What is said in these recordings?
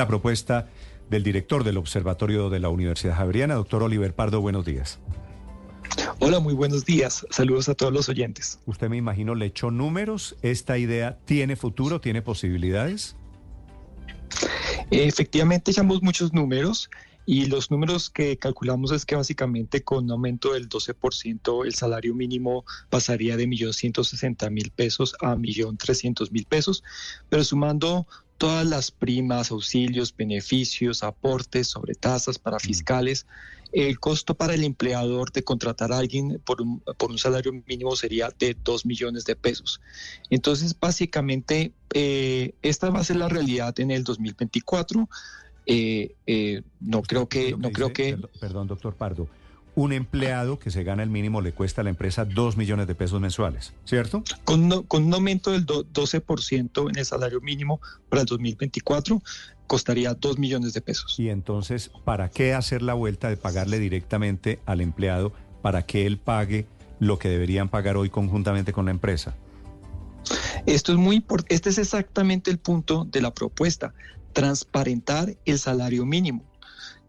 La propuesta del director del Observatorio de la Universidad Javeriana, doctor Oliver Pardo, buenos días. Hola, muy buenos días. Saludos a todos los oyentes. Usted me imagino le echó números. ¿Esta idea tiene futuro, tiene posibilidades? Efectivamente, echamos muchos números y los números que calculamos es que básicamente con un aumento del 12% el salario mínimo pasaría de 1.160.000 pesos a 1.300.000 pesos, pero sumando todas las primas, auxilios, beneficios, aportes sobre tasas para fiscales, el costo para el empleador de contratar a alguien por un, por un salario mínimo sería de 2 millones de pesos. Entonces, básicamente, eh, esta va a ser la realidad en el 2024. Eh, eh, no creo que... No creo que... Perdón, doctor Pardo. Un empleado que se gana el mínimo le cuesta a la empresa 2 millones de pesos mensuales, ¿cierto? Con, no- con un aumento del do- 12% en el salario mínimo para el 2024, costaría 2 millones de pesos. Y entonces, ¿para qué hacer la vuelta de pagarle directamente al empleado para que él pague lo que deberían pagar hoy conjuntamente con la empresa? Esto es muy importante. Este es exactamente el punto de la propuesta. Transparentar el salario mínimo.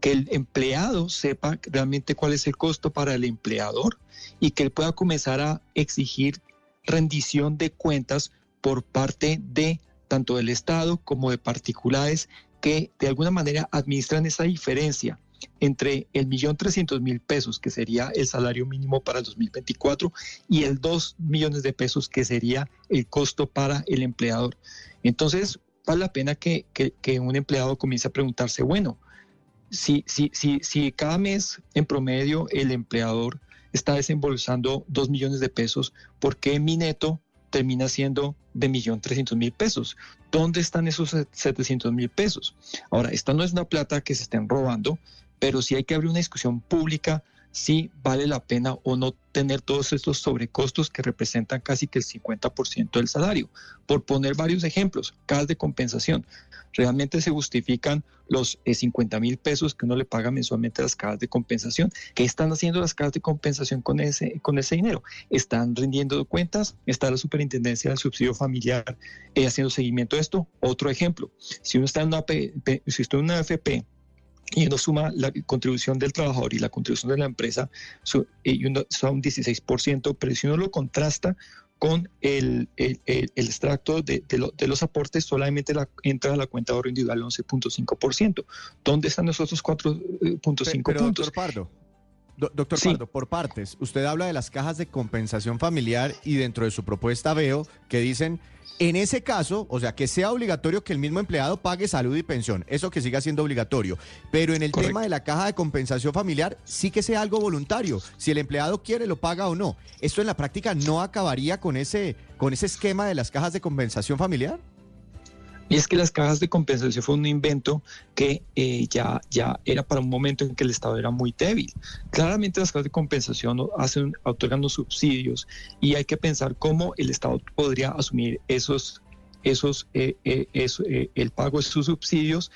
Que el empleado sepa realmente cuál es el costo para el empleador y que él pueda comenzar a exigir rendición de cuentas por parte de tanto del Estado como de particulares que de alguna manera administran esa diferencia entre el millón trescientos mil pesos, que sería el salario mínimo para el 2024, y el 2 millones de pesos, que sería el costo para el empleador. Entonces, vale la pena que- que un empleado comience a preguntarse, bueno, si, si, si, si cada mes en promedio el empleador está desembolsando 2 millones de pesos, ¿por qué mi neto termina siendo de millón trescientos mil pesos? ¿Dónde están esos 700 mil pesos? Ahora, esta no es una plata que se estén robando, pero sí hay que abrir una discusión pública si vale la pena o no tener todos estos sobrecostos que representan casi que el 50% del salario. Por poner varios ejemplos, cajas de compensación. ¿Realmente se justifican los 50 mil pesos que uno le paga mensualmente a las cajas de compensación? ¿Qué están haciendo las cajas de compensación con ese, con ese dinero? ¿Están rindiendo cuentas? ¿Está la superintendencia del subsidio familiar eh, haciendo seguimiento de esto? Otro ejemplo, si uno está en una, si está en una AFP y uno suma la contribución del trabajador y la contribución de la empresa, su- y uno son un 16%, pero si uno lo contrasta con el, el- el- el extracto de, de lo- de los aportes, solamente la, entra a la cuenta de ahorro individual el 11.5%. ¿Dónde están los otros 4.5 Pe- pero, puntos? doctor Pardo, do- doctor Sí. Pardo, por partes, usted habla de las cajas de compensación familiar y dentro de su propuesta veo que dicen, en ese caso, o sea, que sea obligatorio que el mismo empleado pague salud y pensión, eso que siga siendo obligatorio, pero en el Correcto. tema de la caja de compensación familiar sí que sea algo voluntario, si el empleado quiere lo paga o no. ¿Esto en la práctica no acabaría con ese, con ese esquema de las cajas de compensación familiar? Y es que las cajas de compensación fue un invento que eh, ya, ya era para un momento en que el Estado era muy débil. Claramente las cajas de compensación hacen, otorgan los subsidios y hay que pensar cómo el Estado podría asumir esos, esos, eh, eh, eso, el pago de sus subsidios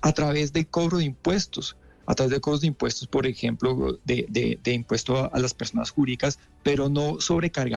a través del cobro de impuestos. A través de cobros de impuestos, por ejemplo, de, de, de impuesto a, a las personas jurídicas, pero no sobrecargar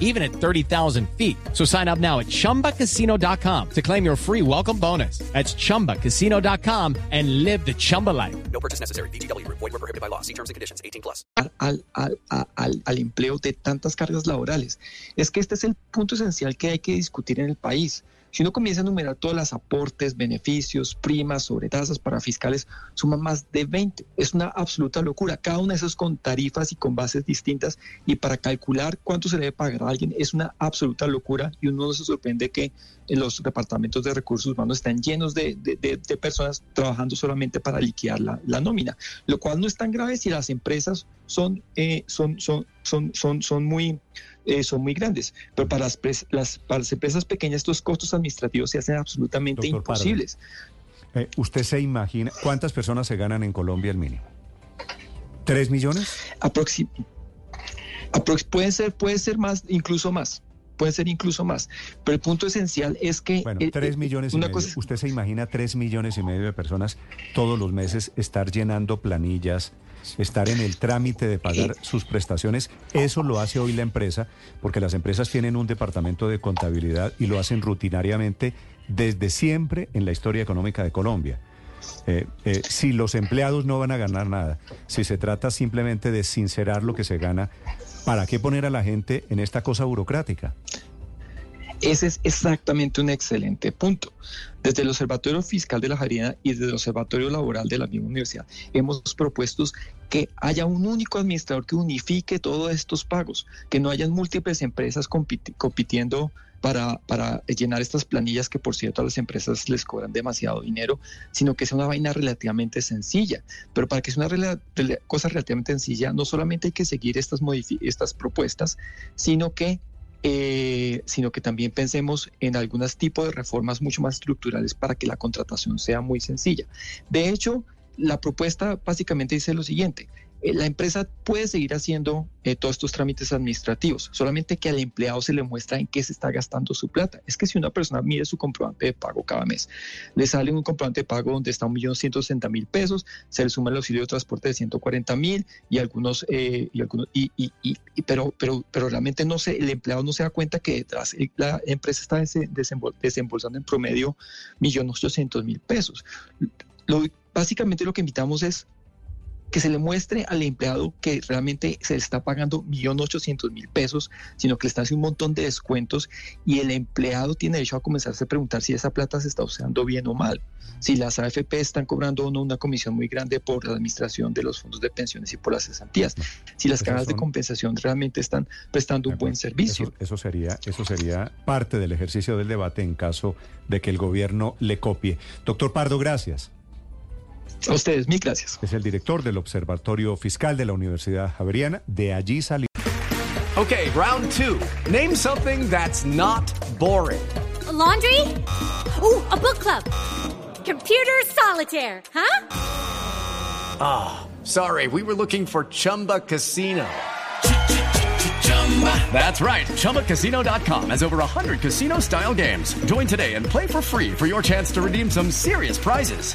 even at 30,000 feet. So sign up now at ChumbaCasino.com to claim your free welcome bonus. That's ChumbaCasino.com and live the Chumba life. No purchase necessary. VGW Group. Void were prohibited by law. See terms and conditions. 18 plus. al, al, al, al empleo de tantas cargas laborales. Es que este es el punto esencial que hay que discutir en el país. Si uno comienza a enumerar todos los aportes, beneficios, primas, sobretasas para fiscales, suman más de 20. Es una absoluta locura. Cada una de esas con tarifas y con bases distintas. Y para calcular cuánto se debe pagar a alguien es una absoluta locura y uno no se sorprende que los departamentos de recursos humanos están llenos de- de personas trabajando solamente para liquidar la, la nómina, lo cual no es tan grave si las empresas son, eh, son, son, son, son, son muy eh, son muy grandes, pero para las, para las empresas pequeñas estos costos administrativos se hacen absolutamente Doctor imposibles. Eh, ¿Usted se imagina cuántas personas se ganan en Colombia el mínimo? ¿Tres millones? Aproxi- aprox- puede ser, puede ser más, incluso más. Puede ser incluso más. Pero el punto esencial es que. Bueno, eh, tres eh, millones y una medio. cosa ¿Usted se imagina tres millones y medio de personas todos los meses estar llenando planillas, estar en el trámite de pagar sus prestaciones? Eso lo hace hoy la empresa, porque las empresas tienen un departamento de contabilidad y lo hacen rutinariamente desde siempre en la historia económica de Colombia. Eh, eh, si los empleados no van a ganar nada, si se trata simplemente de sincerar lo que se gana, ¿para qué poner a la gente en esta cosa burocrática? Ese es exactamente un excelente punto. Desde el Observatorio Fiscal de la Jarina y desde el Observatorio Laboral de la misma universidad hemos propuesto que haya un único administrador que unifique todos estos pagos, que no hayan múltiples empresas compiti- compitiendo para, para llenar estas planillas que por cierto a las empresas les cobran demasiado dinero, sino que sea una vaina relativamente sencilla. Pero para que sea una cosa relativamente sencilla, no solamente hay que seguir estas, estas propuestas, sino que eh, sino que también pensemos en algunos tipos de reformas mucho más estructurales para que la contratación sea muy sencilla. De hecho, la propuesta básicamente dice lo siguiente. Eh, La empresa puede seguir haciendo eh, todos estos trámites administrativos, solamente que al empleado se le muestra en qué se está gastando su plata. Es que si una persona mide su comprobante de pago cada mes, le sale un comprobante de pago donde está un millón ciento sesenta mil pesos, se le suma el auxilio de transporte de 140 mil y algunos, eh, y algunos y, y- pero, pero, pero realmente no se, el empleado no se da cuenta que detrás eh, la empresa está dese- desembol- desembolsando en promedio millón ochocientos mil pesos. Lo, básicamente lo que invitamos es que se le muestre al empleado que realmente se le está pagando millón ochocientos mil pesos, sino que le está haciendo un montón de descuentos y el empleado tiene derecho a comenzarse a preguntar si esa plata se está usando bien o mal, si las AFP están cobrando o no una comisión muy grande por la administración de los fondos de pensiones y por las cesantías, si las cajas de compensación realmente están prestando un buen servicio. Eso, eso sería, eso sería parte del ejercicio del debate en caso de que el gobierno le copie. Doctor Pardo, gracias. A ustedes, mil gracias. Es el director del Observatorio Fiscal de la Universidad Javeriana. De allí salió. Okay, round two. Name something that's not boring. laundry? Ooh, a book club. Computer solitaire, huh? Ah, sorry, we were looking for Chumba Casino. That's right. ChumbaCasino.com has over 100 casino style games. Join today and play for free for your chance to redeem some serious prizes.